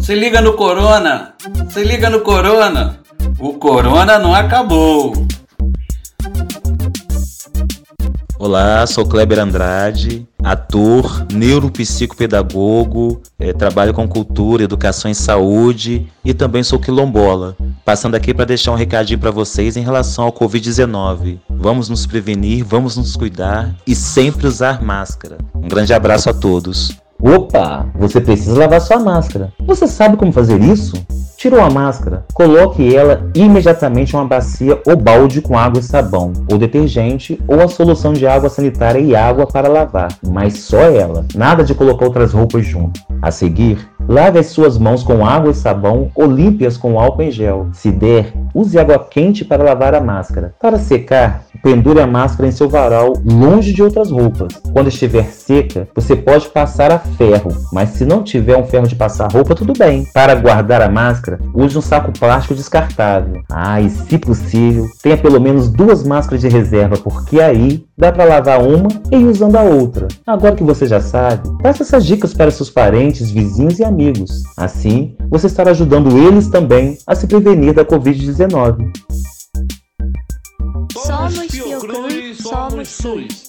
Se liga no Corona! Se liga no Corona! O Corona não acabou! Olá, sou Kleber Andrade, ator, neuropsicopedagogo, é, trabalho com cultura, educação e saúde e também sou quilombola. Passando aqui para deixar um recadinho para vocês em relação ao Covid-19. Vamos nos prevenir, vamos nos cuidar e sempre usar máscara. Um grande abraço a todos. Opa, você precisa lavar sua máscara. Você sabe como fazer isso? Tirou a máscara, coloque ela imediatamente em uma bacia ou balde com água e sabão, ou detergente, ou a solução de água sanitária e água para lavar, mas só ela. Nada de colocar outras roupas junto. A seguir, lave as suas mãos com água e sabão ou limpe-as com álcool em gel. Se der, use água quente para lavar a máscara. Para secar, pendure a máscara em seu varal longe de outras roupas. Quando estiver seca, você pode passar a ferro, mas se não tiver um ferro de passar roupa, tudo bem. Para guardar a máscara, use um saco plástico descartável. Ah, e se possível, tenha pelo menos duas máscaras de reserva, porque aí dá para lavar uma e ir usando a outra. Agora que você já sabe, passe essas dicas para seus parentes, vizinhos e amigos. Assim, você estará ajudando eles também a se prevenir da Covid-19. Somos Fiocruz, somos SUS.